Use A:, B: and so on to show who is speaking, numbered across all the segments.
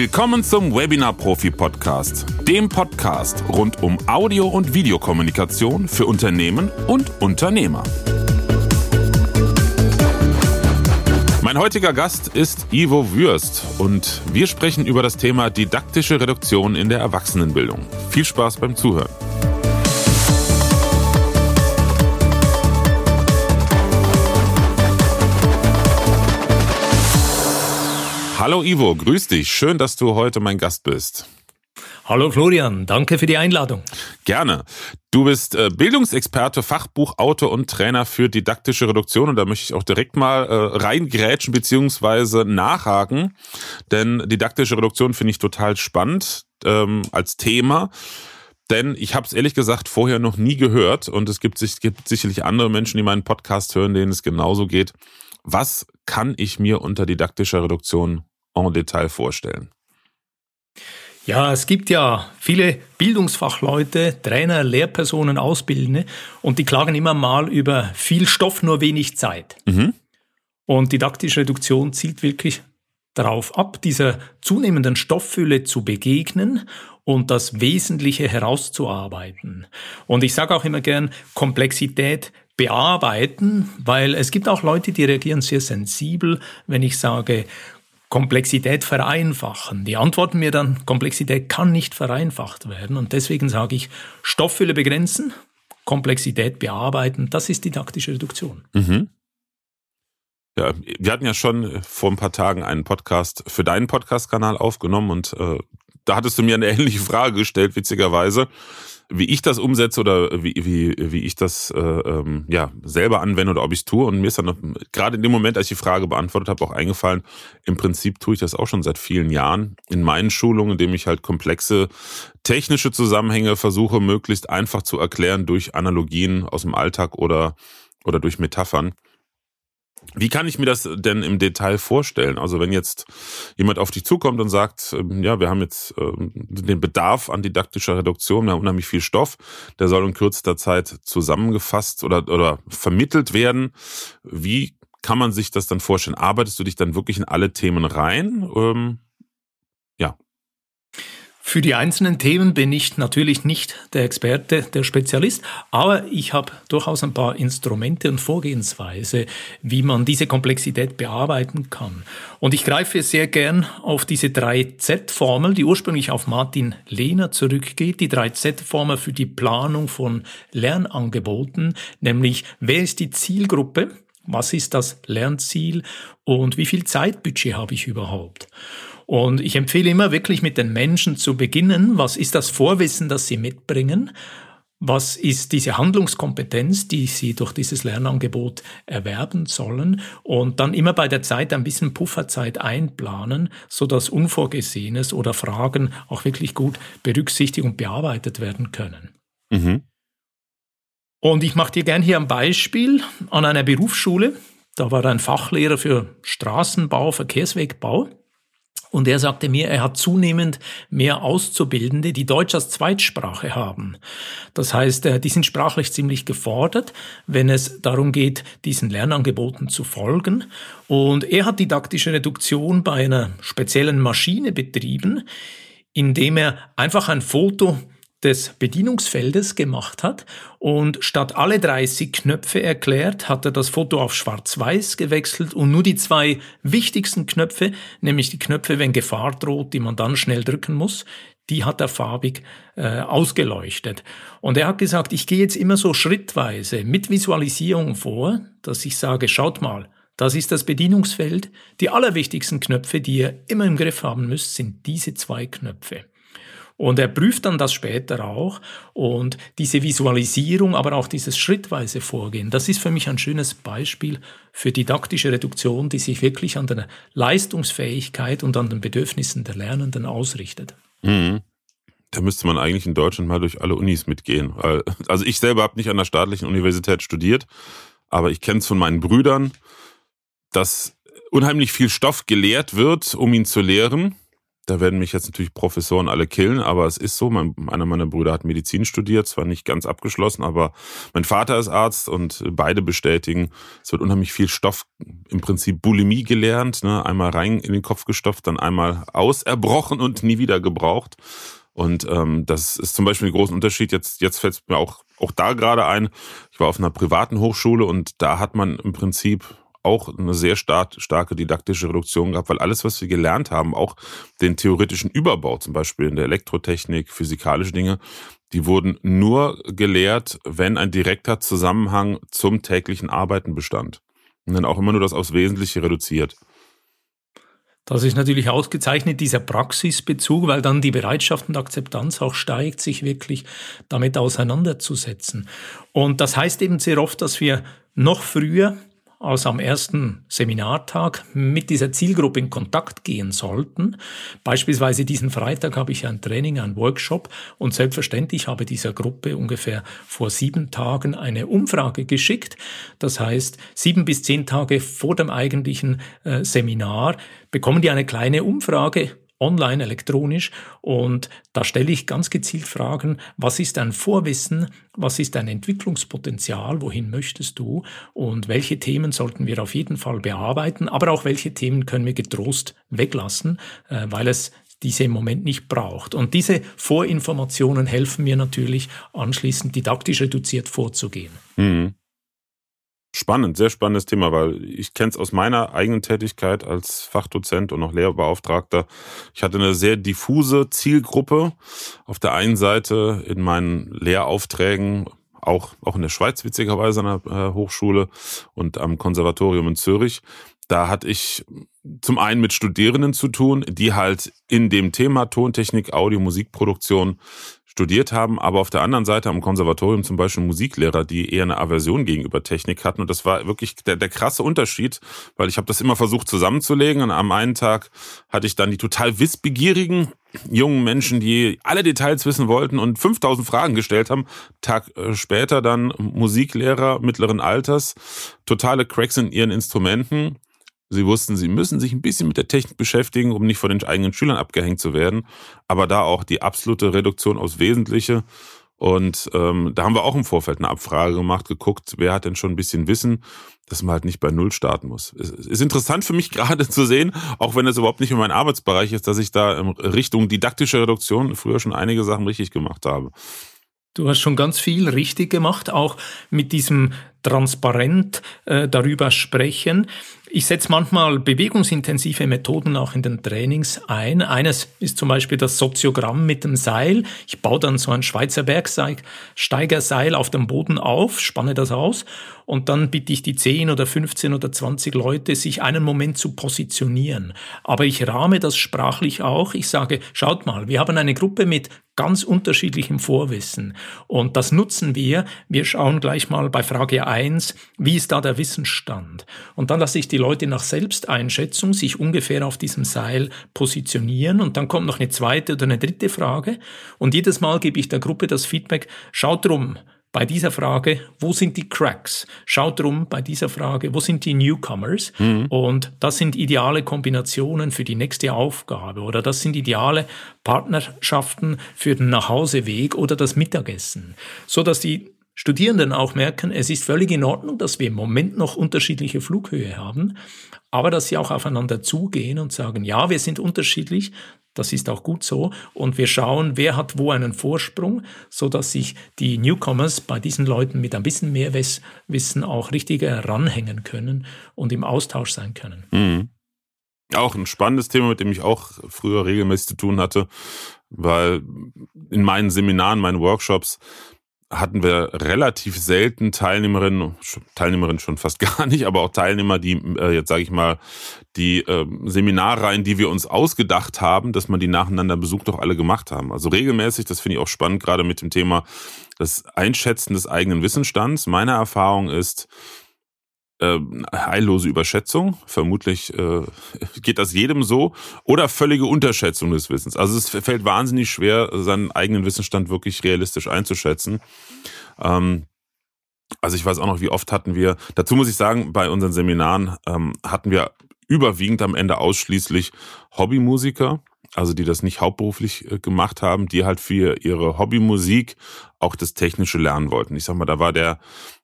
A: Willkommen zum Webinar Profi Podcast, dem Podcast rund um Audio- und Videokommunikation für Unternehmen und Unternehmer. Mein heutiger Gast ist Ivo Würst und wir sprechen über das Thema didaktische Reduktion in der Erwachsenenbildung. Viel Spaß beim Zuhören. Hallo Ivo, grüß dich. Schön, dass du heute mein Gast bist.
B: Hallo Florian, danke für die Einladung.
A: Gerne. Du bist äh, Bildungsexperte, Fachbuchautor und Trainer für didaktische Reduktion und da möchte ich auch direkt mal äh, reingrätschen beziehungsweise nachhaken, denn didaktische Reduktion finde ich total spannend ähm, als Thema. Denn ich habe es ehrlich gesagt vorher noch nie gehört und es gibt, es gibt sicherlich andere Menschen, die meinen Podcast hören, denen es genauso geht. Was kann ich mir unter didaktischer Reduktion en Detail vorstellen?
B: Ja, es gibt ja viele Bildungsfachleute, Trainer, Lehrpersonen, Ausbildende und die klagen immer mal über viel Stoff, nur wenig Zeit. Mhm. Und didaktische Reduktion zielt wirklich darauf ab, dieser zunehmenden Stofffülle zu begegnen und das Wesentliche herauszuarbeiten. Und ich sage auch immer gern, Komplexität bearbeiten, weil es gibt auch Leute, die reagieren sehr sensibel, wenn ich sage, Komplexität vereinfachen. Die antworten mir dann, Komplexität kann nicht vereinfacht werden. Und deswegen sage ich, Stofffülle begrenzen, Komplexität bearbeiten. Das ist didaktische Reduktion. Mhm.
A: Ja, wir hatten ja schon vor ein paar Tagen einen Podcast für deinen Podcast-Kanal aufgenommen und äh, da hattest du mir eine ähnliche Frage gestellt, witzigerweise wie ich das umsetze oder wie, wie, wie ich das äh, ähm, ja, selber anwende oder ob ich es tue. Und mir ist dann gerade in dem Moment, als ich die Frage beantwortet habe, auch eingefallen, im Prinzip tue ich das auch schon seit vielen Jahren in meinen Schulungen, indem ich halt komplexe technische Zusammenhänge versuche, möglichst einfach zu erklären durch Analogien aus dem Alltag oder, oder durch Metaphern. Wie kann ich mir das denn im Detail vorstellen? Also wenn jetzt jemand auf dich zukommt und sagt, ähm, ja, wir haben jetzt ähm, den Bedarf an didaktischer Reduktion, wir haben unheimlich viel Stoff, der soll in kürzester Zeit zusammengefasst oder, oder vermittelt werden. Wie kann man sich das dann vorstellen? Arbeitest du dich dann wirklich in alle Themen rein?
B: Für die einzelnen Themen bin ich natürlich nicht der Experte, der Spezialist, aber ich habe durchaus ein paar Instrumente und Vorgehensweise, wie man diese Komplexität bearbeiten kann. Und ich greife sehr gern auf diese 3Z-Formel, die ursprünglich auf Martin Lehner zurückgeht, die 3Z-Formel für die Planung von Lernangeboten, nämlich wer ist die Zielgruppe, was ist das Lernziel und wie viel Zeitbudget habe ich überhaupt. Und ich empfehle immer wirklich mit den Menschen zu beginnen. Was ist das Vorwissen, das sie mitbringen? Was ist diese Handlungskompetenz, die Sie durch dieses Lernangebot erwerben sollen? Und dann immer bei der Zeit ein bisschen Pufferzeit einplanen, so dass Unvorgesehenes oder Fragen auch wirklich gut berücksichtigt und bearbeitet werden können. Mhm. Und ich mache dir gern hier ein Beispiel an einer Berufsschule. Da war ein Fachlehrer für Straßenbau, Verkehrswegbau. Und er sagte mir, er hat zunehmend mehr Auszubildende, die Deutsch als Zweitsprache haben. Das heißt, äh, die sind sprachlich ziemlich gefordert, wenn es darum geht, diesen Lernangeboten zu folgen. Und er hat didaktische Reduktion bei einer speziellen Maschine betrieben, indem er einfach ein Foto des Bedienungsfeldes gemacht hat und statt alle 30 Knöpfe erklärt, hat er das Foto auf schwarz-weiß gewechselt und nur die zwei wichtigsten Knöpfe, nämlich die Knöpfe, wenn Gefahr droht, die man dann schnell drücken muss, die hat er farbig äh, ausgeleuchtet. Und er hat gesagt, ich gehe jetzt immer so schrittweise mit Visualisierung vor, dass ich sage, schaut mal, das ist das Bedienungsfeld. Die allerwichtigsten Knöpfe, die ihr immer im Griff haben müsst, sind diese zwei Knöpfe. Und er prüft dann das später auch. Und diese Visualisierung, aber auch dieses schrittweise Vorgehen, das ist für mich ein schönes Beispiel für didaktische Reduktion, die sich wirklich an der Leistungsfähigkeit und an den Bedürfnissen der Lernenden ausrichtet. Mhm.
A: Da müsste man eigentlich in Deutschland mal durch alle Unis mitgehen. Also ich selber habe nicht an der staatlichen Universität studiert, aber ich kenne es von meinen Brüdern, dass unheimlich viel Stoff gelehrt wird, um ihn zu lehren Da werden mich jetzt natürlich Professoren alle killen, aber es ist so. Mein, einer meiner Brüder hat Medizin studiert, zwar nicht ganz abgeschlossen, aber mein Vater ist Arzt und beide bestätigen, es wird unheimlich viel Stoff, im Prinzip Bulimie gelernt, ne? einmal rein in den Kopf gestopft, dann einmal auserbrochen und nie wieder gebraucht. Und ähm, das ist zum Beispiel ein großer Unterschied. Jetzt, jetzt fällt es mir auch, auch da gerade ein. Ich war auf einer privaten Hochschule und da hat man im Prinzip auch eine sehr stark, starke didaktische Reduktion gehabt, weil alles, was wir gelernt haben, auch den theoretischen Überbau, zum Beispiel in der Elektrotechnik, physikalische Dinge, die wurden nur gelehrt, wenn ein direkter Zusammenhang zum täglichen Arbeiten bestand. Und dann auch immer nur das aufs Wesentliche reduziert.
B: Das ist natürlich ausgezeichnet, dieser Praxisbezug, weil dann die Bereitschaft und Akzeptanz auch steigt, sich wirklich damit auseinanderzusetzen. Und das heißt eben sehr oft, dass wir noch früher als am ersten Seminartag mit dieser Zielgruppe in Kontakt gehen sollten. Beispielsweise diesen Freitag habe ich ein Training, ein Workshop und selbstverständlich habe dieser Gruppe ungefähr vor sieben Tagen eine Umfrage geschickt. Das heißt, sieben bis zehn Tage vor dem eigentlichen äh, Seminar bekommen die eine kleine Umfrage online, elektronisch. Und da stelle ich ganz gezielt Fragen, was ist dein Vorwissen, was ist dein Entwicklungspotenzial, wohin möchtest du und welche Themen sollten wir auf jeden Fall bearbeiten, aber auch welche Themen können wir getrost weglassen, äh, weil es diese im Moment nicht braucht. Und diese Vorinformationen helfen mir natürlich anschließend didaktisch reduziert vorzugehen. Mhm.
A: Spannend, sehr spannendes Thema, weil ich kenne es aus meiner eigenen Tätigkeit als Fachdozent und auch Lehrbeauftragter. Ich hatte eine sehr diffuse Zielgruppe. Auf der einen Seite in meinen Lehraufträgen, auch, auch in der Schweiz witzigerweise an der äh, Hochschule und am Konservatorium in Zürich. Da hatte ich zum einen mit Studierenden zu tun, die halt in dem Thema Tontechnik, Audio, Musikproduktion studiert haben, aber auf der anderen Seite am Konservatorium zum Beispiel Musiklehrer, die eher eine Aversion gegenüber Technik hatten. Und das war wirklich der, der krasse Unterschied, weil ich habe das immer versucht zusammenzulegen. Und am einen Tag hatte ich dann die total wissbegierigen jungen Menschen, die alle Details wissen wollten und 5000 Fragen gestellt haben. Tag äh, später dann Musiklehrer mittleren Alters, totale Cracks in ihren Instrumenten Sie wussten, sie müssen sich ein bisschen mit der Technik beschäftigen, um nicht von den eigenen Schülern abgehängt zu werden. Aber da auch die absolute Reduktion aufs Wesentliche. Und ähm, da haben wir auch im Vorfeld eine Abfrage gemacht, geguckt, wer hat denn schon ein bisschen Wissen, dass man halt nicht bei Null starten muss. Es ist interessant für mich gerade zu sehen, auch wenn es überhaupt nicht in meinem Arbeitsbereich ist, dass ich da in Richtung didaktische Reduktion früher schon einige Sachen richtig gemacht habe.
B: Du hast schon ganz viel richtig gemacht, auch mit diesem transparent äh, darüber sprechen. Ich setze manchmal bewegungsintensive Methoden auch in den Trainings ein. Eines ist zum Beispiel das Soziogramm mit dem Seil. Ich baue dann so ein Schweizer Bergsteigerseil auf dem Boden auf, spanne das aus und dann bitte ich die 10 oder 15 oder 20 Leute, sich einen Moment zu positionieren. Aber ich rahme das sprachlich auch. Ich sage, schaut mal, wir haben eine Gruppe mit ganz unterschiedlichem Vorwissen und das nutzen wir. Wir schauen gleich mal bei Frage 1, wie ist da der Wissensstand? Und dann lasse ich die Leute nach Selbsteinschätzung sich ungefähr auf diesem Seil positionieren und dann kommt noch eine zweite oder eine dritte Frage und jedes Mal gebe ich der Gruppe das Feedback, schaut drum, bei dieser Frage, wo sind die Cracks? Schaut drum bei dieser Frage, wo sind die Newcomers? Mhm. Und das sind ideale Kombinationen für die nächste Aufgabe oder das sind ideale Partnerschaften für den Nachhauseweg oder das Mittagessen, so dass die Studierenden auch merken, es ist völlig in Ordnung, dass wir im Moment noch unterschiedliche Flughöhe haben, aber dass sie auch aufeinander zugehen und sagen, ja, wir sind unterschiedlich, das ist auch gut so. Und wir schauen, wer hat wo einen Vorsprung, so dass sich die Newcomers bei diesen Leuten mit ein bisschen mehr Wissen auch richtig ranhängen können und im Austausch sein können. Mhm.
A: Auch ein spannendes Thema, mit dem ich auch früher regelmäßig zu tun hatte, weil in meinen Seminaren, meinen Workshops hatten wir relativ selten Teilnehmerinnen, Teilnehmerinnen schon fast gar nicht, aber auch Teilnehmer, die äh, jetzt sage ich mal die äh, Seminarreihen, die wir uns ausgedacht haben, dass man die nacheinander besucht, doch alle gemacht haben. Also regelmäßig, das finde ich auch spannend, gerade mit dem Thema das Einschätzen des eigenen Wissensstands. Meine Erfahrung ist, äh, heillose Überschätzung. Vermutlich äh, geht das jedem so. Oder völlige Unterschätzung des Wissens. Also es fällt wahnsinnig schwer, seinen eigenen Wissensstand wirklich realistisch einzuschätzen. Ähm, also ich weiß auch noch, wie oft hatten wir, dazu muss ich sagen, bei unseren Seminaren ähm, hatten wir überwiegend am Ende ausschließlich Hobbymusiker, also die das nicht hauptberuflich äh, gemacht haben, die halt für ihre Hobbymusik auch das Technische lernen wollten. Ich sag mal, da war der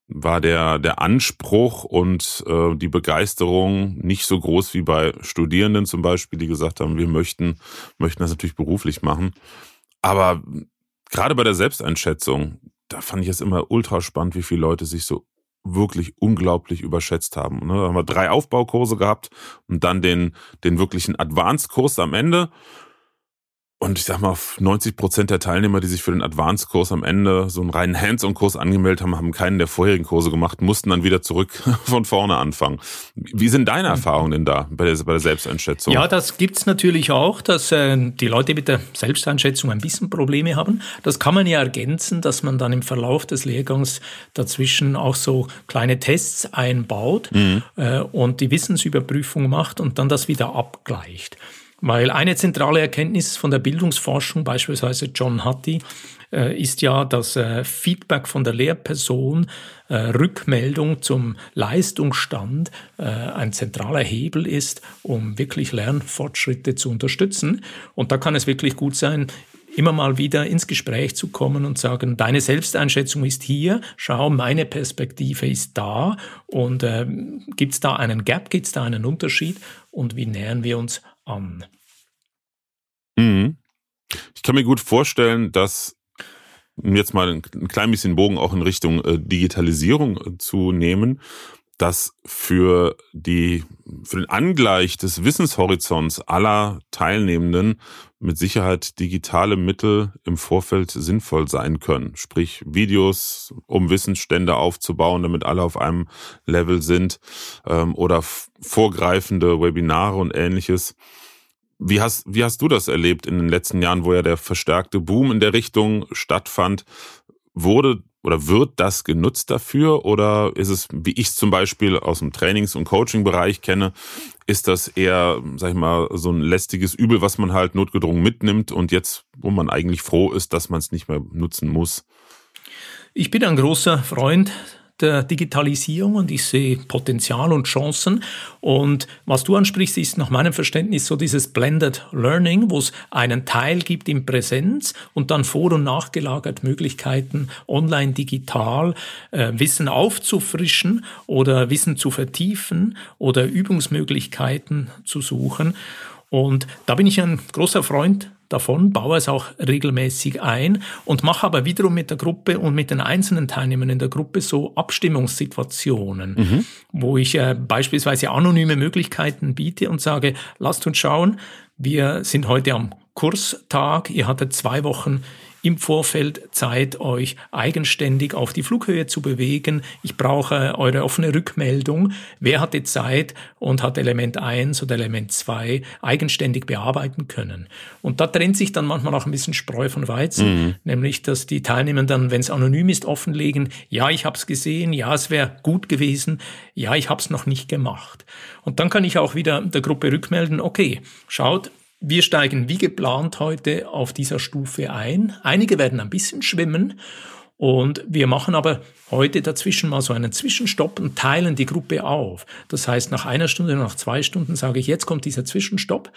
A: war der der Anspruch und äh, die Begeisterung nicht so groß wie bei Studierenden zum Beispiel, die gesagt haben, wir möchten möchten das natürlich beruflich machen. Aber gerade bei der Selbsteinschätzung, da fand ich es immer ultra spannend, wie viele Leute sich so wirklich unglaublich überschätzt haben. Ne? Da haben wir drei Aufbaukurse gehabt und dann den, den wirklichen Advanced-Kurs am Ende. Und ich sag mal, 90 Prozent der Teilnehmer, die sich für den Advanced-Kurs am Ende so einen reinen Hands-on-Kurs angemeldet haben, haben keinen der vorherigen Kurse gemacht, mussten dann wieder zurück von vorne anfangen. Wie sind deine Erfahrungen denn da bei der, bei der Selbsteinschätzung?
B: Ja, das gibt's natürlich auch, dass äh, die Leute mit der Selbsteinschätzung ein bisschen Probleme haben. Das kann man ja ergänzen, dass man dann im Verlauf des Lehrgangs dazwischen auch so kleine Tests einbaut mhm. äh, und die Wissensüberprüfung macht und dann das wieder abgleicht. Weil eine zentrale Erkenntnis von der Bildungsforschung, beispielsweise John Hattie, äh, ist ja, dass äh, Feedback von der Lehrperson, äh, Rückmeldung zum Leistungsstand ein zentraler Hebel ist, um wirklich Lernfortschritte zu unterstützen. Und da kann es wirklich gut sein, immer mal wieder ins Gespräch zu kommen und sagen, deine Selbsteinschätzung ist hier, schau, meine Perspektive ist da. Und äh, gibt es da einen Gap, gibt es da einen Unterschied? Und wie nähern wir uns an?
A: Mhm. Ich kann mir gut vorstellen, dass jetzt mal ein klein bisschen Bogen auch in Richtung äh, Digitalisierung äh, zu nehmen, dass für die, für den Angleich des Wissenshorizonts aller Teilnehmenden mit Sicherheit digitale Mittel im Vorfeld sinnvoll sein können. Sprich Videos, um Wissensstände aufzubauen, damit alle auf einem Level sind, ähm, oder vorgreifende Webinare und ähnliches. Wie hast, wie hast du das erlebt in den letzten Jahren, wo ja der verstärkte Boom in der Richtung stattfand? Wurde oder wird das genutzt dafür? Oder ist es, wie ich es zum Beispiel aus dem Trainings- und Coaching-Bereich kenne, ist das eher, sag ich mal, so ein lästiges Übel, was man halt notgedrungen mitnimmt und jetzt, wo man eigentlich froh ist, dass man es nicht mehr nutzen muss?
B: Ich bin ein großer Freund der Digitalisierung und ich sehe Potenzial und Chancen. Und was du ansprichst, ist nach meinem Verständnis so dieses Blended Learning, wo es einen Teil gibt in Präsenz und dann vor- und nachgelagert Möglichkeiten, online, digital äh, Wissen aufzufrischen oder Wissen zu vertiefen oder Übungsmöglichkeiten zu suchen. Und da bin ich ein großer Freund davon, baue es auch regelmäßig ein und mache aber wiederum mit der Gruppe und mit den einzelnen Teilnehmern in der Gruppe so Abstimmungssituationen, mhm. wo ich äh, beispielsweise anonyme Möglichkeiten biete und sage, lasst uns schauen, wir sind heute am Kurstag, ihr hattet zwei Wochen im Vorfeld Zeit, euch eigenständig auf die Flughöhe zu bewegen. Ich brauche eure offene Rückmeldung. Wer hatte Zeit und hat Element 1 oder Element 2 eigenständig bearbeiten können? Und da trennt sich dann manchmal auch ein bisschen Spreu von Weizen, mhm. nämlich dass die Teilnehmer dann, wenn es anonym ist, offenlegen, ja, ich habe es gesehen, ja, es wäre gut gewesen, ja, ich habe es noch nicht gemacht. Und dann kann ich auch wieder der Gruppe rückmelden, okay, schaut, wir steigen wie geplant heute auf dieser Stufe ein. Einige werden ein bisschen schwimmen und wir machen aber heute dazwischen mal so einen Zwischenstopp und teilen die Gruppe auf. Das heißt, nach einer Stunde, nach zwei Stunden sage ich, jetzt kommt dieser Zwischenstopp.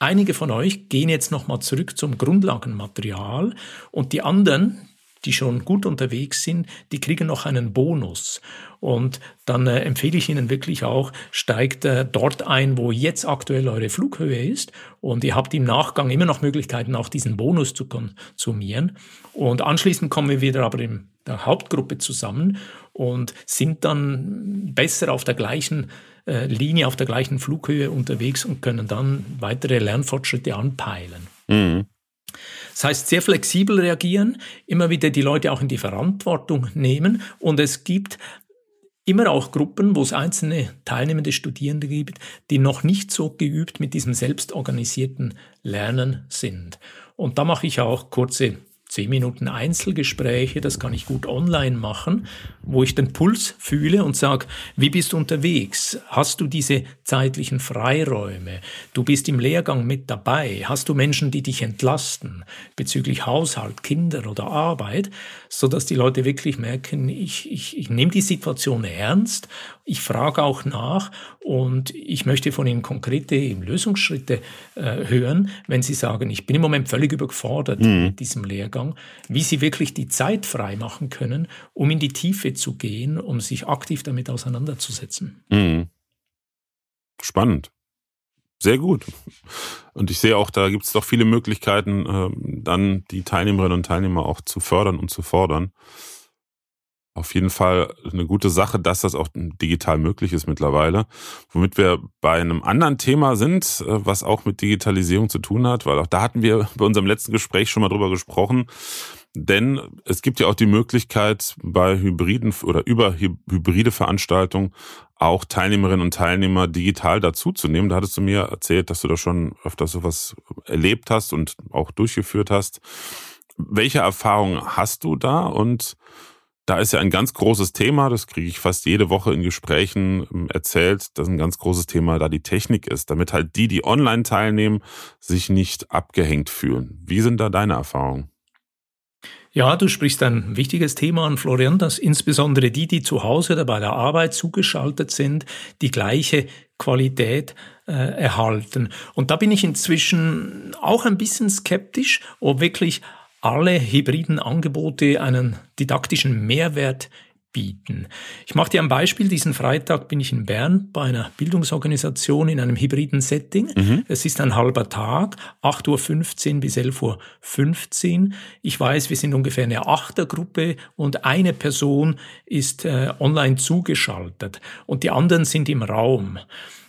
B: Einige von euch gehen jetzt nochmal zurück zum Grundlagenmaterial und die anderen, die schon gut unterwegs sind, die kriegen noch einen Bonus. Und dann äh, empfehle ich Ihnen wirklich auch, steigt äh, dort ein, wo jetzt aktuell eure Flughöhe ist. Und ihr habt im Nachgang immer noch Möglichkeiten, auch diesen Bonus zu konsumieren. Und anschließend kommen wir wieder aber in der Hauptgruppe zusammen und sind dann besser auf der gleichen äh, Linie, auf der gleichen Flughöhe unterwegs und können dann weitere Lernfortschritte anpeilen. Mhm. Das heißt, sehr flexibel reagieren, immer wieder die Leute auch in die Verantwortung nehmen und es gibt immer auch Gruppen, wo es einzelne teilnehmende Studierende gibt, die noch nicht so geübt mit diesem selbstorganisierten Lernen sind. Und da mache ich auch kurze zehn Minuten Einzelgespräche, das kann ich gut online machen, wo ich den Puls fühle und sage, wie bist du unterwegs? Hast du diese zeitlichen Freiräume? Du bist im Lehrgang mit dabei. Hast du Menschen, die dich entlasten bezüglich Haushalt, Kinder oder Arbeit, so dass die Leute wirklich merken, ich, ich, ich nehme die Situation ernst, ich frage auch nach und ich möchte von ihnen konkrete Lösungsschritte äh, hören, wenn sie sagen, ich bin im Moment völlig überfordert mhm. mit diesem Lehrgang, wie sie wirklich die Zeit frei machen können, um in die Tiefe zu gehen, um sich aktiv damit auseinanderzusetzen. Mhm.
A: Spannend. Sehr gut. Und ich sehe auch, da gibt es doch viele Möglichkeiten, äh, dann die Teilnehmerinnen und Teilnehmer auch zu fördern und zu fordern. Auf jeden Fall eine gute Sache, dass das auch digital möglich ist mittlerweile. Womit wir bei einem anderen Thema sind, äh, was auch mit Digitalisierung zu tun hat, weil auch da hatten wir bei unserem letzten Gespräch schon mal drüber gesprochen. Denn es gibt ja auch die Möglichkeit, bei Hybriden oder über hybride Veranstaltungen auch Teilnehmerinnen und Teilnehmer digital dazuzunehmen. Da hattest du mir erzählt, dass du da schon öfter sowas erlebt hast und auch durchgeführt hast. Welche Erfahrungen hast du da? Und da ist ja ein ganz großes Thema, das kriege ich fast jede Woche in Gesprächen ähm, erzählt, dass ein ganz großes Thema da die Technik ist, damit halt die, die online teilnehmen, sich nicht abgehängt fühlen. Wie sind da deine Erfahrungen?
B: Ja, du sprichst ein wichtiges Thema an, Florian, dass insbesondere die, die zu Hause oder bei der Arbeit zugeschaltet sind, die gleiche Qualität äh, erhalten. Und da bin ich inzwischen auch ein bisschen skeptisch, ob wirklich alle hybriden Angebote einen didaktischen Mehrwert bieten. Ich mache dir ein Beispiel. Diesen Freitag bin ich in Bern bei einer Bildungsorganisation in einem hybriden Setting. Mhm. Es ist ein halber Tag, 8.15 Uhr bis 11.15 Uhr. Ich weiß, wir sind ungefähr eine Achtergruppe und eine Person ist äh, online zugeschaltet und die anderen sind im Raum.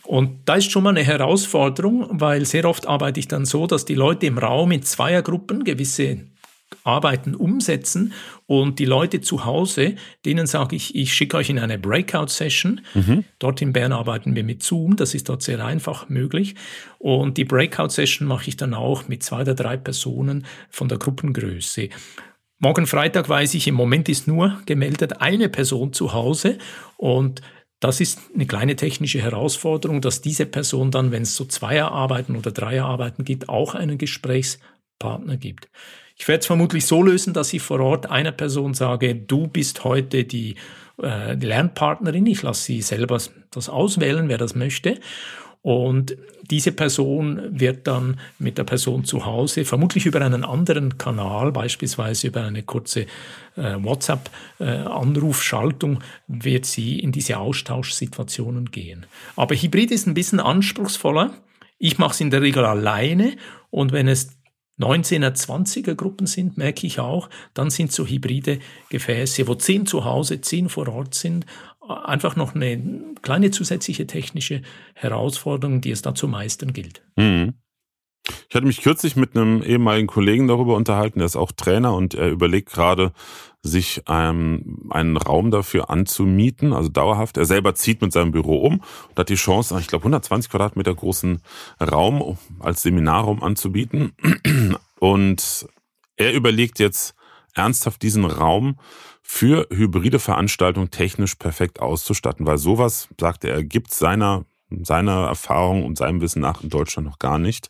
B: Und da ist schon mal eine Herausforderung, weil sehr oft arbeite ich dann so, dass die Leute im Raum in Zweiergruppen gewisse Arbeiten umsetzen und die Leute zu Hause, denen sage ich, ich schicke euch in eine Breakout-Session. Mhm. Dort in Bern arbeiten wir mit Zoom, das ist dort sehr einfach möglich. Und die Breakout-Session mache ich dann auch mit zwei oder drei Personen von der Gruppengröße. Morgen Freitag weiß ich, im Moment ist nur gemeldet eine Person zu Hause und das ist eine kleine technische Herausforderung, dass diese Person dann, wenn es so Zweierarbeiten oder Dreierarbeiten gibt, auch einen Gesprächspartner gibt. Ich werde es vermutlich so lösen, dass ich vor Ort einer Person sage, du bist heute die, äh, die Lernpartnerin. Ich lasse sie selber das auswählen, wer das möchte. Und diese Person wird dann mit der Person zu Hause, vermutlich über einen anderen Kanal, beispielsweise über eine kurze äh, WhatsApp-Anrufschaltung, äh, wird sie in diese Austauschsituationen gehen. Aber Hybrid ist ein bisschen anspruchsvoller. Ich mache es in der Regel alleine und wenn es 19er, 20er Gruppen sind, merke ich auch, dann sind so hybride Gefäße, wo zehn zu Hause, zehn vor Ort sind, einfach noch eine kleine zusätzliche technische Herausforderung, die es da zu meistern gilt. Mhm.
A: Ich hatte mich kürzlich mit einem ehemaligen Kollegen darüber unterhalten, der ist auch Trainer und er überlegt gerade, sich ähm, einen Raum dafür anzumieten, also dauerhaft. Er selber zieht mit seinem Büro um und hat die Chance, ich glaube 120 Quadratmeter großen Raum als Seminarraum anzubieten. Und er überlegt jetzt ernsthaft diesen Raum für hybride Veranstaltungen technisch perfekt auszustatten, weil sowas, sagte er, gibt seiner seiner Erfahrung und seinem Wissen nach in Deutschland noch gar nicht.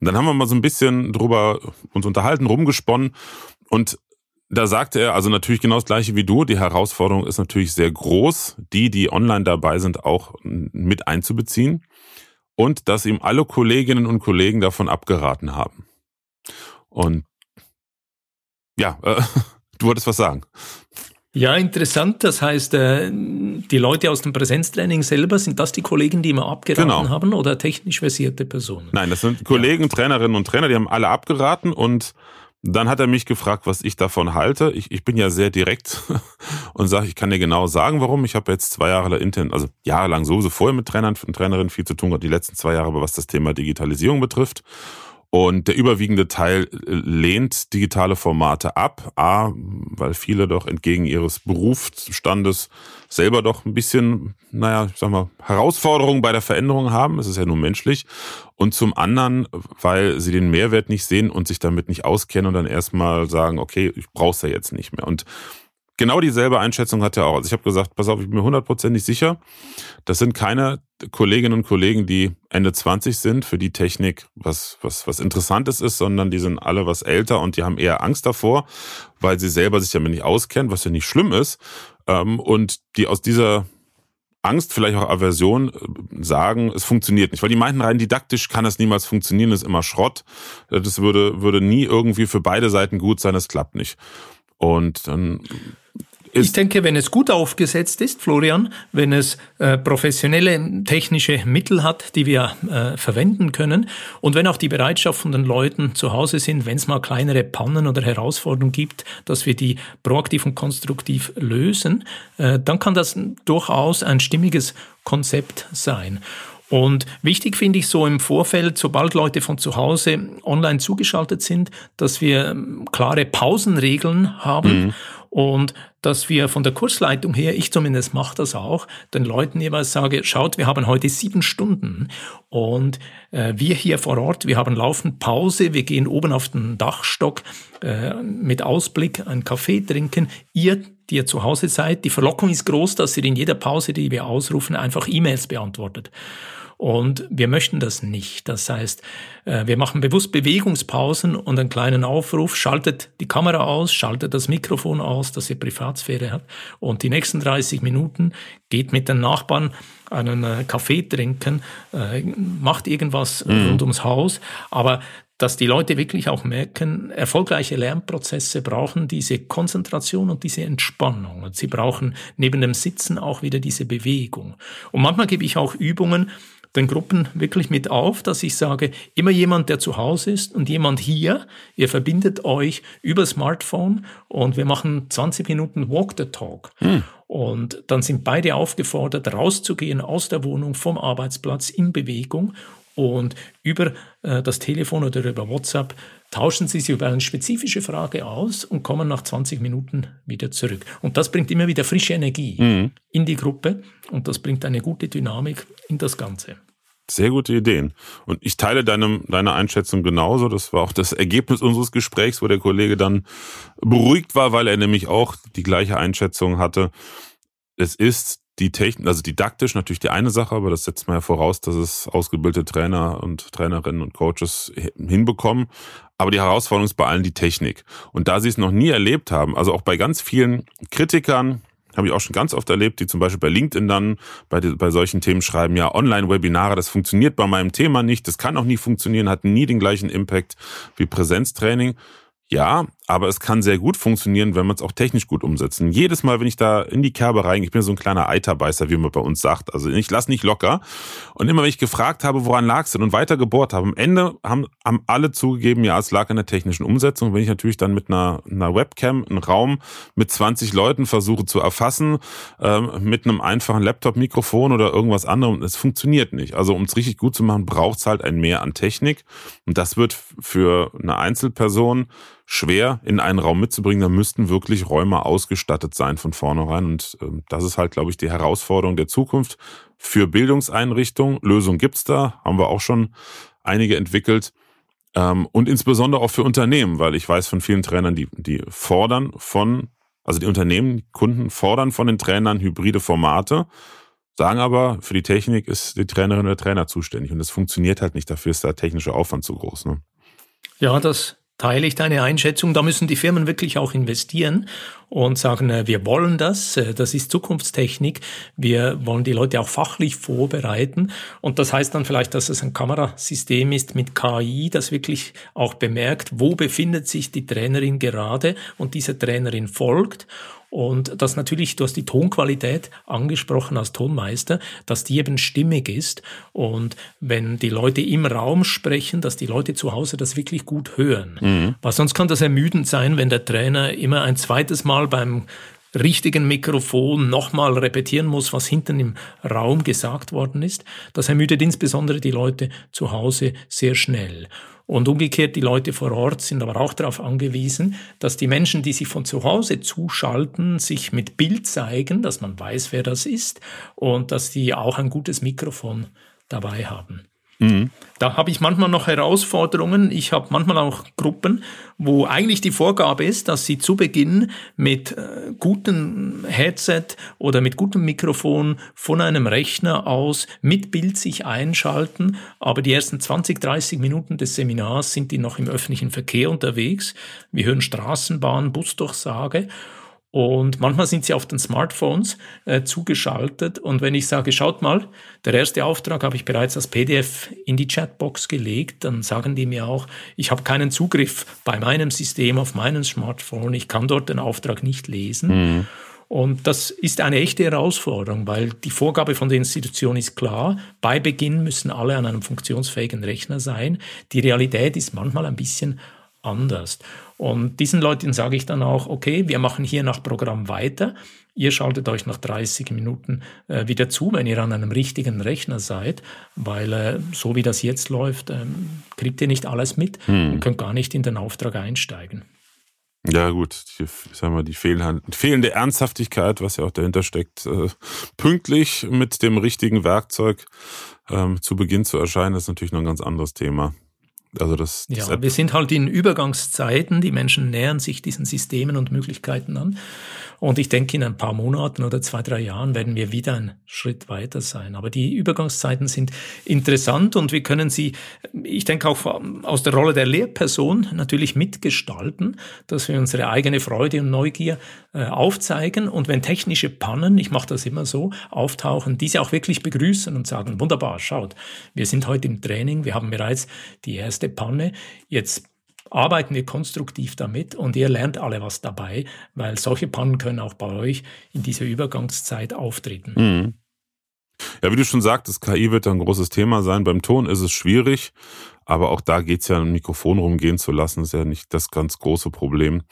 A: Und dann haben wir mal so ein bisschen drüber uns unterhalten, rumgesponnen und da sagte er, also natürlich genau das gleiche wie du, die Herausforderung ist natürlich sehr groß, die, die online dabei sind, auch mit einzubeziehen und dass ihm alle Kolleginnen und Kollegen davon abgeraten haben. Und ja, äh, du wolltest was sagen.
B: Ja, interessant. Das heißt, äh, die Leute aus dem Präsenztraining selber, sind das die Kollegen, die immer abgeraten genau. haben oder technisch versierte Personen?
A: Nein, das sind Kollegen, ja. Trainerinnen und Trainer, die haben alle abgeraten und dann hat er mich gefragt, was ich davon halte. Ich, ich bin ja sehr direkt und sage, ich kann dir genau sagen, warum. Ich habe jetzt zwei Jahre intern, also jahrelang sowieso vorher mit Trainern und Trainerinnen viel zu tun gehabt, die letzten zwei Jahre, was das Thema Digitalisierung betrifft. Und der überwiegende Teil äh, lehnt digitale Formate ab. A, weil viele doch entgegen ihres Berufsstandes selber doch ein bisschen, naja, ich sag mal, Herausforderungen bei der Veränderung haben. Es ist ja nur menschlich. Und zum anderen, weil sie den Mehrwert nicht sehen und sich damit nicht auskennen und dann erstmal sagen, okay, ich brauch's ja jetzt nicht mehr. Und genau dieselbe Einschätzung hat er auch. Also ich habe gesagt, pass auf, ich bin mir hundertprozentig sicher, das sind keine Kolleginnen und Kollegen, die Ende 20 sind, für die Technik was, was, was Interessantes ist, sondern die sind alle was älter und die haben eher Angst davor, weil sie selber sich damit nicht auskennen, was ja nicht schlimm ist. Ähm, und die aus dieser Angst, vielleicht auch Aversion äh, sagen, es funktioniert nicht. Weil die meinten rein didaktisch kann das niemals funktionieren, das ist immer Schrott. Das würde, würde nie irgendwie für beide Seiten gut sein, das klappt nicht. Und dann
B: ich denke, wenn es gut aufgesetzt ist, Florian, wenn es äh, professionelle technische Mittel hat, die wir äh, verwenden können und wenn auch die Bereitschaft von den Leuten zu Hause sind, wenn es mal kleinere Pannen oder Herausforderungen gibt, dass wir die proaktiv und konstruktiv lösen, äh, dann kann das durchaus ein stimmiges Konzept sein. Und wichtig finde ich so im Vorfeld, sobald Leute von zu Hause online zugeschaltet sind, dass wir ähm, klare Pausenregeln haben. Mhm und dass wir von der Kursleitung her, ich zumindest mache das auch, den Leuten jeweils sage, schaut, wir haben heute sieben Stunden und äh, wir hier vor Ort, wir haben laufend Pause, wir gehen oben auf den Dachstock äh, mit Ausblick einen Kaffee trinken. Ihr, die ihr zu Hause seid, die Verlockung ist groß, dass ihr in jeder Pause, die wir ausrufen, einfach E-Mails beantwortet. Und wir möchten das nicht. Das heißt, äh, wir machen bewusst Bewegungspausen und einen kleinen Aufruf, schaltet die Kamera aus, schaltet das Mikrofon aus, dass ihr Privatsphäre habt. Und die nächsten 30 Minuten geht mit den Nachbarn einen äh, Kaffee trinken, äh, macht irgendwas mhm. rund ums Haus. Aber dass die Leute wirklich auch merken, erfolgreiche Lernprozesse brauchen diese Konzentration und diese Entspannung. Und sie brauchen neben dem Sitzen auch wieder diese Bewegung. Und manchmal gebe ich auch Übungen, den Gruppen wirklich mit auf, dass ich sage, immer jemand, der zu Hause ist und jemand hier, ihr verbindet euch über Smartphone und wir machen 20 Minuten Walk the Talk. Hm. Und dann sind beide aufgefordert, rauszugehen aus der Wohnung, vom Arbeitsplatz in Bewegung und über äh, das Telefon oder über WhatsApp tauschen Sie sich über eine spezifische Frage aus und kommen nach 20 Minuten wieder zurück. Und das bringt immer wieder frische Energie mhm. in die Gruppe und das bringt eine gute Dynamik in das Ganze.
A: Sehr gute Ideen. Und ich teile deine, deine Einschätzung genauso. Das war auch das Ergebnis unseres Gesprächs, wo der Kollege dann beruhigt war, weil er nämlich auch die gleiche Einschätzung hatte. Es ist die Technik, also didaktisch natürlich die eine Sache, aber das setzt man ja voraus, dass es ausgebildete Trainer und Trainerinnen und Coaches hinbekommen. Aber die Herausforderung ist bei allen die Technik. Und da sie es noch nie erlebt haben, also auch bei ganz vielen Kritikern, habe ich auch schon ganz oft erlebt, die zum Beispiel bei LinkedIn dann bei, bei solchen Themen schreiben, ja, Online-Webinare, das funktioniert bei meinem Thema nicht, das kann auch nie funktionieren, hat nie den gleichen Impact wie Präsenztraining. Ja, aber es kann sehr gut funktionieren, wenn man es auch technisch gut umsetzt. Und jedes Mal, wenn ich da in die Kerbe rein, ich bin so ein kleiner Eiterbeißer, wie man bei uns sagt, also ich lasse nicht locker. Und immer, wenn ich gefragt habe, woran lag es denn und weiter gebohrt habe, am Ende haben, haben alle zugegeben, ja, es lag an der technischen Umsetzung. Wenn ich natürlich dann mit einer, einer Webcam einen Raum mit 20 Leuten versuche zu erfassen, ähm, mit einem einfachen Laptop-Mikrofon oder irgendwas anderem, es funktioniert nicht. Also um es richtig gut zu machen, braucht es halt ein Mehr an Technik. Und das wird für eine Einzelperson schwer in einen Raum mitzubringen. Da müssten wirklich Räume ausgestattet sein von vornherein. Und äh, das ist halt, glaube ich, die Herausforderung der Zukunft für Bildungseinrichtungen. Lösungen gibt's da, haben wir auch schon einige entwickelt. Ähm, und insbesondere auch für Unternehmen, weil ich weiß von vielen Trainern, die, die fordern von, also die Unternehmen, Kunden fordern von den Trainern hybride Formate, sagen aber, für die Technik ist die Trainerin oder Trainer zuständig. Und das funktioniert halt nicht. Dafür ist der technische Aufwand zu groß. Ne?
B: Ja, das teile ich deine Einschätzung. Da müssen die Firmen wirklich auch investieren und sagen, äh, wir wollen das, äh, das ist Zukunftstechnik, wir wollen die Leute auch fachlich vorbereiten. Und das heißt dann vielleicht, dass es ein Kamerasystem ist mit KI, das wirklich auch bemerkt, wo befindet sich die Trainerin gerade und diese Trainerin folgt und dass natürlich, du hast die Tonqualität angesprochen als Tonmeister, dass die eben stimmig ist. Und wenn die Leute im Raum sprechen, dass die Leute zu Hause das wirklich gut hören. Mhm. Weil sonst kann das ermüdend sein, wenn der Trainer immer ein zweites Mal beim richtigen Mikrofon nochmal repetieren muss, was hinten im Raum gesagt worden ist. Das ermüdet insbesondere die Leute zu Hause sehr schnell. Und umgekehrt, die Leute vor Ort sind aber auch darauf angewiesen, dass die Menschen, die sich von zu Hause zuschalten, sich mit Bild zeigen, dass man weiß, wer das ist und dass die auch ein gutes Mikrofon dabei haben. Mhm. Da habe ich manchmal noch Herausforderungen. Ich habe manchmal auch Gruppen, wo eigentlich die Vorgabe ist, dass sie zu Beginn mit äh, gutem Headset oder mit gutem Mikrofon von einem Rechner aus mit Bild sich einschalten, aber die ersten 20, 30 Minuten des Seminars sind die noch im öffentlichen Verkehr unterwegs. Wir hören Straßenbahn, Busdurchsage und manchmal sind sie auf den Smartphones äh, zugeschaltet. Und wenn ich sage, schaut mal, der erste Auftrag habe ich bereits als PDF in die Chatbox gelegt, dann sagen die mir auch, ich habe keinen Zugriff bei meinem System auf meinem Smartphone, ich kann dort den Auftrag nicht lesen. Mhm. Und das ist eine echte Herausforderung, weil die Vorgabe von der Institution ist klar, bei Beginn müssen alle an einem funktionsfähigen Rechner sein. Die Realität ist manchmal ein bisschen anders. Und diesen Leuten sage ich dann auch, okay, wir machen hier nach Programm weiter. Ihr schaltet euch nach 30 Minuten äh, wieder zu, wenn ihr an einem richtigen Rechner seid, weil äh, so wie das jetzt läuft, ähm, kriegt ihr nicht alles mit hm. und könnt gar nicht in den Auftrag einsteigen.
A: Ja, gut, die, sagen wir, die fehlende Ernsthaftigkeit, was ja auch dahinter steckt, äh, pünktlich mit dem richtigen Werkzeug ähm, zu Beginn zu erscheinen, ist natürlich noch ein ganz anderes Thema.
B: Also das, das ja, wir sind halt in Übergangszeiten. Die Menschen nähern sich diesen Systemen und Möglichkeiten an. Und ich denke, in ein paar Monaten oder zwei, drei Jahren werden wir wieder einen Schritt weiter sein. Aber die Übergangszeiten sind interessant und wir können sie, ich denke auch aus der Rolle der Lehrperson natürlich mitgestalten, dass wir unsere eigene Freude und Neugier äh, aufzeigen und wenn technische Pannen, ich mache das immer so, auftauchen, diese auch wirklich begrüßen und sagen, wunderbar, schaut, wir sind heute im Training, wir haben bereits die erste Panne, jetzt arbeiten wir konstruktiv damit und ihr lernt alle was dabei, weil solche Pannen können auch bei euch in dieser Übergangszeit auftreten. Mhm.
A: Ja, wie du schon sagtest, KI wird ein großes Thema sein. Beim Ton ist es schwierig. Aber auch da geht's ja, ein Mikrofon rumgehen zu lassen, ist ja nicht das ganz große Problem.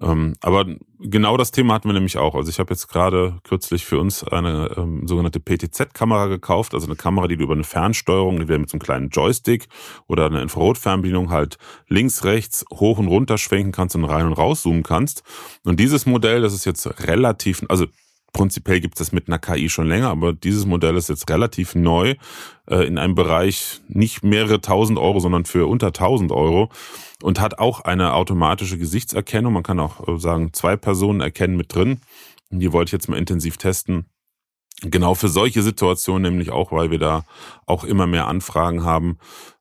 A: Ähm, aber genau das Thema hatten wir nämlich auch. Also ich habe jetzt gerade kürzlich für uns eine ähm, sogenannte PTZ-Kamera gekauft, also eine Kamera, die du über eine Fernsteuerung, die wir mit so einem kleinen Joystick oder einer Infrarotfernbedienung halt links, rechts, hoch und runter schwenken kannst und rein und rauszoomen kannst. Und dieses Modell, das ist jetzt relativ, also Prinzipiell gibt es das mit einer KI schon länger, aber dieses Modell ist jetzt relativ neu äh, in einem Bereich nicht mehrere tausend Euro, sondern für unter tausend Euro und hat auch eine automatische Gesichtserkennung. Man kann auch äh, sagen, zwei Personen erkennen mit drin. Die wollte ich jetzt mal intensiv testen. Genau für solche Situationen nämlich auch, weil wir da auch immer mehr Anfragen haben,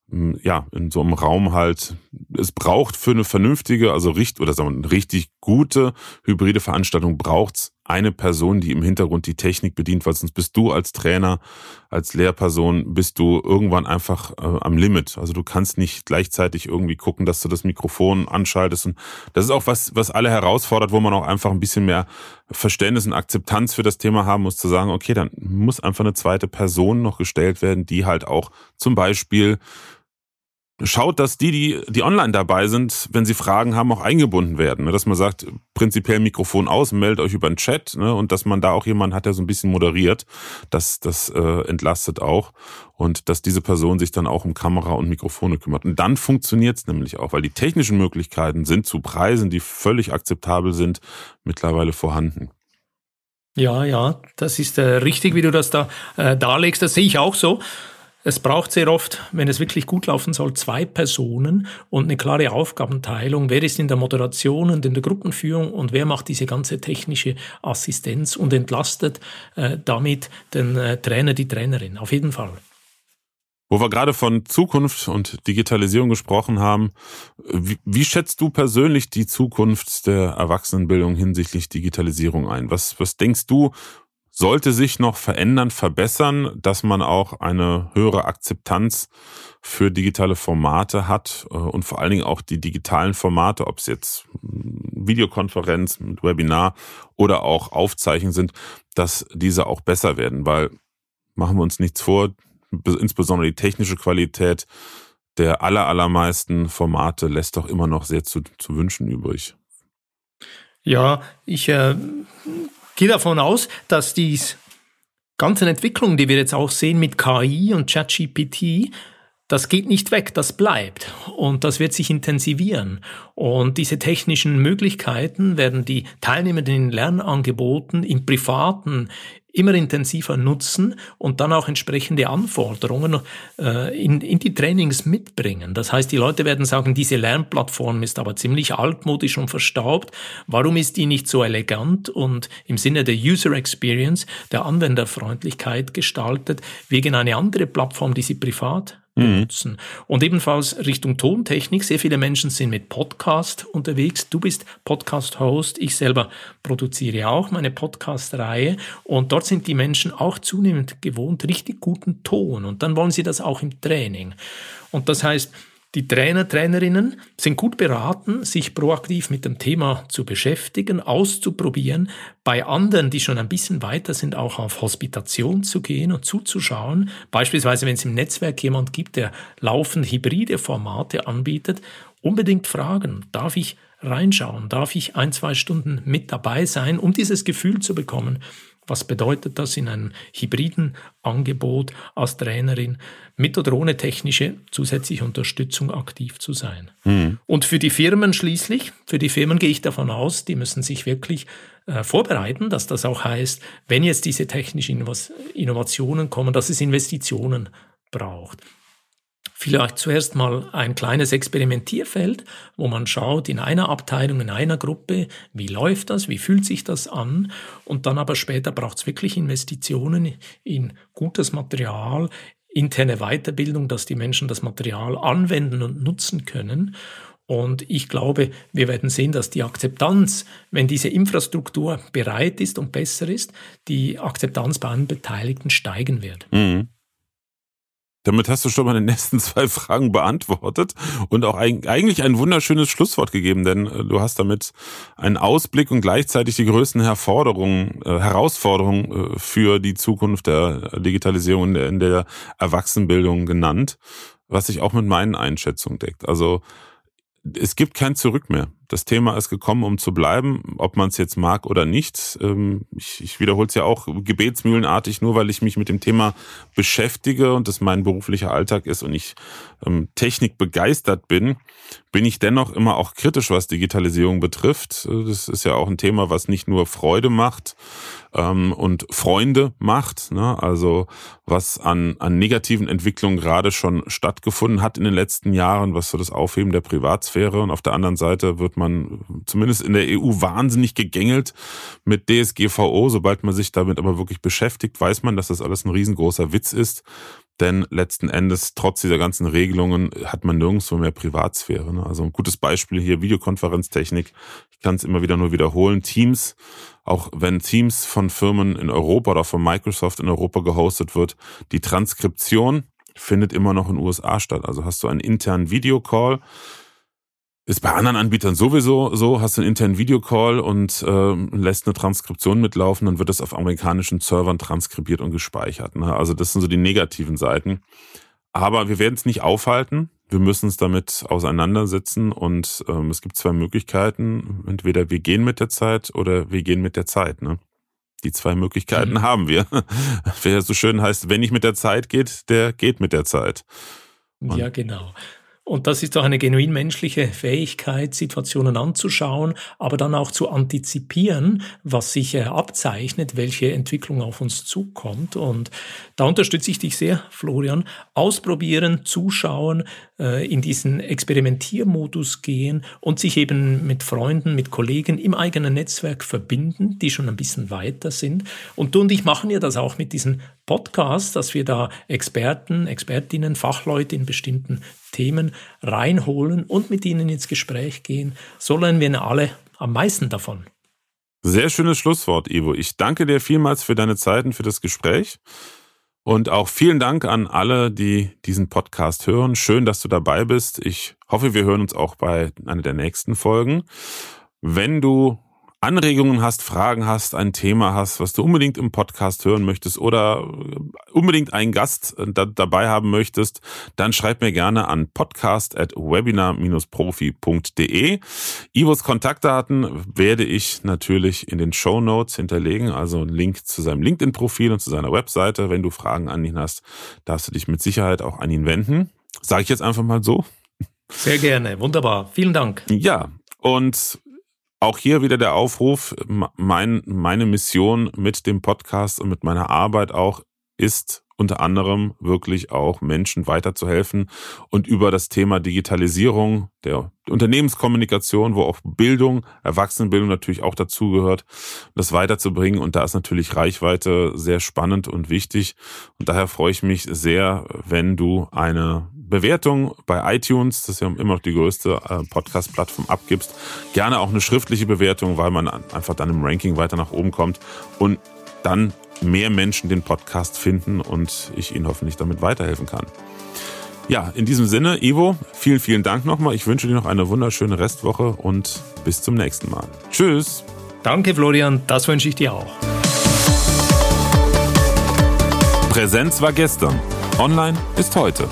A: ja, in so einem Raum halt, es braucht für eine vernünftige, also richtig, oder sagen wir, eine richtig gute hybride Veranstaltung braucht's eine Person, die im Hintergrund die Technik bedient, weil sonst bist du als Trainer, als Lehrperson, bist du irgendwann einfach äh, am Limit. Also du kannst nicht gleichzeitig irgendwie gucken, dass du das Mikrofon anschaltest. Und das ist auch was, was alle herausfordert, wo man auch einfach ein bisschen mehr Verständnis und Akzeptanz für das Thema haben muss, zu sagen, okay, dann muss einfach eine zweite Person noch gestellt werden, die halt auch zum Beispiel schaut, dass die, die, die online dabei sind, wenn sie Fragen haben, auch eingebunden werden. Ne? Dass man sagt, prinzipiell Mikrofon aus, meldet euch über den Chat ne? und dass man da auch jemanden hat, der so ein bisschen moderiert. Das, das äh, entlastet auch. Und dass diese Person sich dann auch um Kamera und Mikrofone kümmert. Und dann funktioniert es nämlich auch, weil die technischen Möglichkeiten sind zu Preisen, die völlig akzeptabel sind, mittlerweile vorhanden.
B: Ja, ja, das ist äh, richtig, wie du das da äh, darlegst. Das sehe ich auch so. Es braucht sehr oft, wenn es wirklich gut laufen soll, zwei Personen und eine klare Aufgabenteilung. Wer ist in der Moderation und in der Gruppenführung und wer macht diese ganze technische Assistenz und entlastet äh, damit den äh, Trainer, die Trainerin. Auf jeden Fall.
A: Wo wir gerade von Zukunft und Digitalisierung gesprochen haben, wie, wie, schätzt du persönlich die Zukunft der Erwachsenenbildung hinsichtlich Digitalisierung ein? Was, was denkst du, sollte sich noch verändern, verbessern, dass man auch eine höhere Akzeptanz für digitale Formate hat äh, und vor allen Dingen auch die digitalen Formate, ob es jetzt Videokonferenz, Webinar oder auch Aufzeichen sind, dass diese auch besser werden, weil machen wir uns nichts vor, insbesondere die technische Qualität der aller, allermeisten Formate lässt doch immer noch sehr zu, zu wünschen übrig.
B: Ja, ich äh, gehe davon aus, dass die ganzen Entwicklungen, die wir jetzt auch sehen mit KI und ChatGPT, das geht nicht weg, das bleibt und das wird sich intensivieren. Und diese technischen Möglichkeiten werden die Teilnehmenden in Lernangeboten im privaten immer intensiver nutzen und dann auch entsprechende Anforderungen äh, in, in die Trainings mitbringen. Das heißt, die Leute werden sagen, diese Lernplattform ist aber ziemlich altmodisch und verstaubt. Warum ist die nicht so elegant und im Sinne der User Experience, der Anwenderfreundlichkeit gestaltet, wegen eine andere Plattform, die sie privat benutzen. Mhm. Und ebenfalls Richtung Tontechnik. Sehr viele Menschen sind mit Podcast unterwegs. Du bist Podcast-Host. Ich selber produziere auch meine Podcast-Reihe. Und dort sind die Menschen auch zunehmend gewohnt, richtig guten Ton. Und dann wollen sie das auch im Training. Und das heißt, die Trainer, Trainerinnen sind gut beraten, sich proaktiv mit dem Thema zu beschäftigen, auszuprobieren, bei anderen, die schon ein bisschen weiter sind, auch auf Hospitation zu gehen und zuzuschauen. Beispielsweise, wenn es im Netzwerk jemand gibt, der laufend hybride Formate anbietet, unbedingt fragen, darf ich reinschauen, darf ich ein, zwei Stunden mit dabei sein, um dieses Gefühl zu bekommen, was bedeutet das in einem hybriden Angebot als Trainerin mit oder ohne technische zusätzliche Unterstützung aktiv zu sein? Mhm. Und für die Firmen schließlich, für die Firmen gehe ich davon aus, die müssen sich wirklich äh, vorbereiten, dass das auch heißt, wenn jetzt diese technischen Innovationen kommen, dass es Investitionen braucht. Vielleicht zuerst mal ein kleines Experimentierfeld, wo man schaut in einer Abteilung, in einer Gruppe, wie läuft das, wie fühlt sich das an und dann aber später braucht es wirklich Investitionen in gutes Material, interne Weiterbildung, dass die Menschen das Material anwenden und nutzen können. Und ich glaube, wir werden sehen, dass die Akzeptanz, wenn diese Infrastruktur bereit ist und besser ist, die Akzeptanz bei allen Beteiligten steigen wird. Mhm.
A: Damit hast du schon mal die nächsten zwei Fragen beantwortet und auch eigentlich ein wunderschönes Schlusswort gegeben, denn äh, du hast damit einen Ausblick und gleichzeitig die größten äh, Herausforderungen äh, für die Zukunft der Digitalisierung in der Erwachsenenbildung genannt, was sich auch mit meinen Einschätzungen deckt. Also es gibt kein Zurück mehr. Das Thema ist gekommen, um zu bleiben, ob man es jetzt mag oder nicht. Ähm, ich, ich wiederhole es ja auch gebetsmühlenartig, nur weil ich mich mit dem Thema beschäftige und das mein beruflicher Alltag ist und ich ähm, Technik begeistert bin, bin ich dennoch immer auch kritisch, was Digitalisierung betrifft. Das ist ja auch ein Thema, was nicht nur Freude macht ähm, und Freunde macht, ne? also was an, an negativen Entwicklungen gerade schon stattgefunden hat in den letzten Jahren, was so das Aufheben der Privatsphäre und auf der anderen Seite wird man zumindest in der EU wahnsinnig gegängelt mit DSGVO. Sobald man sich damit aber wirklich beschäftigt, weiß man, dass das alles ein riesengroßer Witz ist. Denn letzten Endes, trotz dieser ganzen Regelungen, hat man nirgendwo mehr Privatsphäre. Ne? Also ein gutes Beispiel hier, Videokonferenztechnik. Ich kann es immer wieder nur wiederholen. Teams, auch wenn Teams von Firmen in Europa oder von Microsoft in Europa gehostet wird, die Transkription findet immer noch in den USA statt. Also hast du einen internen Videocall, ist bei anderen Anbietern sowieso so, hast du einen internen Videocall und äh, lässt eine Transkription mitlaufen, dann wird das auf amerikanischen Servern transkribiert und gespeichert. Ne? Also das sind so die negativen Seiten. Aber wir werden es nicht aufhalten. Wir müssen es damit auseinandersetzen und ähm, es gibt zwei Möglichkeiten. Entweder wir gehen mit der Zeit oder wir gehen mit der Zeit. Ne? Die zwei Möglichkeiten mhm. haben wir. Wer so schön heißt, wenn nicht mit der Zeit geht, der geht mit der Zeit.
B: Und ja, genau. Und das ist doch eine genuin menschliche Fähigkeit, Situationen anzuschauen, aber dann auch zu antizipieren, was sich äh, abzeichnet, welche Entwicklung auf uns zukommt. Und da unterstütze ich dich sehr, Florian. Ausprobieren, zuschauen, äh, in diesen Experimentiermodus gehen und sich eben mit Freunden, mit Kollegen im eigenen Netzwerk verbinden, die schon ein bisschen weiter sind. Und du und ich machen ja das auch mit diesen Podcasts, dass wir da Experten, Expertinnen, Fachleute in bestimmten Themen reinholen und mit ihnen ins Gespräch gehen. So lernen wir alle am meisten davon.
A: Sehr schönes Schlusswort, Ivo. Ich danke dir vielmals für deine Zeit und für das Gespräch. Und auch vielen Dank an alle, die diesen Podcast hören. Schön, dass du dabei bist. Ich hoffe, wir hören uns auch bei einer der nächsten Folgen. Wenn du Anregungen hast, Fragen hast, ein Thema hast, was du unbedingt im Podcast hören möchtest oder unbedingt einen Gast äh, da, dabei haben möchtest, dann schreib mir gerne an podcast.webinar-profi.de. Ivos Kontaktdaten werde ich natürlich in den Show Notes hinterlegen, also einen Link zu seinem LinkedIn-Profil und zu seiner Webseite. Wenn du Fragen an ihn hast, darfst du dich mit Sicherheit auch an ihn wenden. Sage ich jetzt einfach mal so.
B: Sehr gerne, wunderbar. Vielen Dank.
A: Ja, und auch hier wieder der Aufruf, mein, meine Mission mit dem Podcast und mit meiner Arbeit auch ist unter anderem wirklich auch Menschen weiterzuhelfen und über das Thema Digitalisierung der Unternehmenskommunikation, wo auch Bildung, Erwachsenenbildung natürlich auch dazugehört, das weiterzubringen. Und da ist natürlich Reichweite sehr spannend und wichtig. Und daher freue ich mich sehr, wenn du eine Bewertung bei iTunes, das ist ja immer noch die größte äh, Podcast-Plattform, abgibst. Gerne auch eine schriftliche Bewertung, weil man einfach dann im Ranking weiter nach oben kommt und dann mehr Menschen den Podcast finden und ich ihnen hoffentlich damit weiterhelfen kann. Ja, in diesem Sinne, Ivo, vielen, vielen Dank nochmal. Ich wünsche dir noch eine wunderschöne Restwoche und bis zum nächsten Mal. Tschüss.
B: Danke, Florian. Das wünsche ich dir auch.
A: Präsenz war gestern. Online ist heute.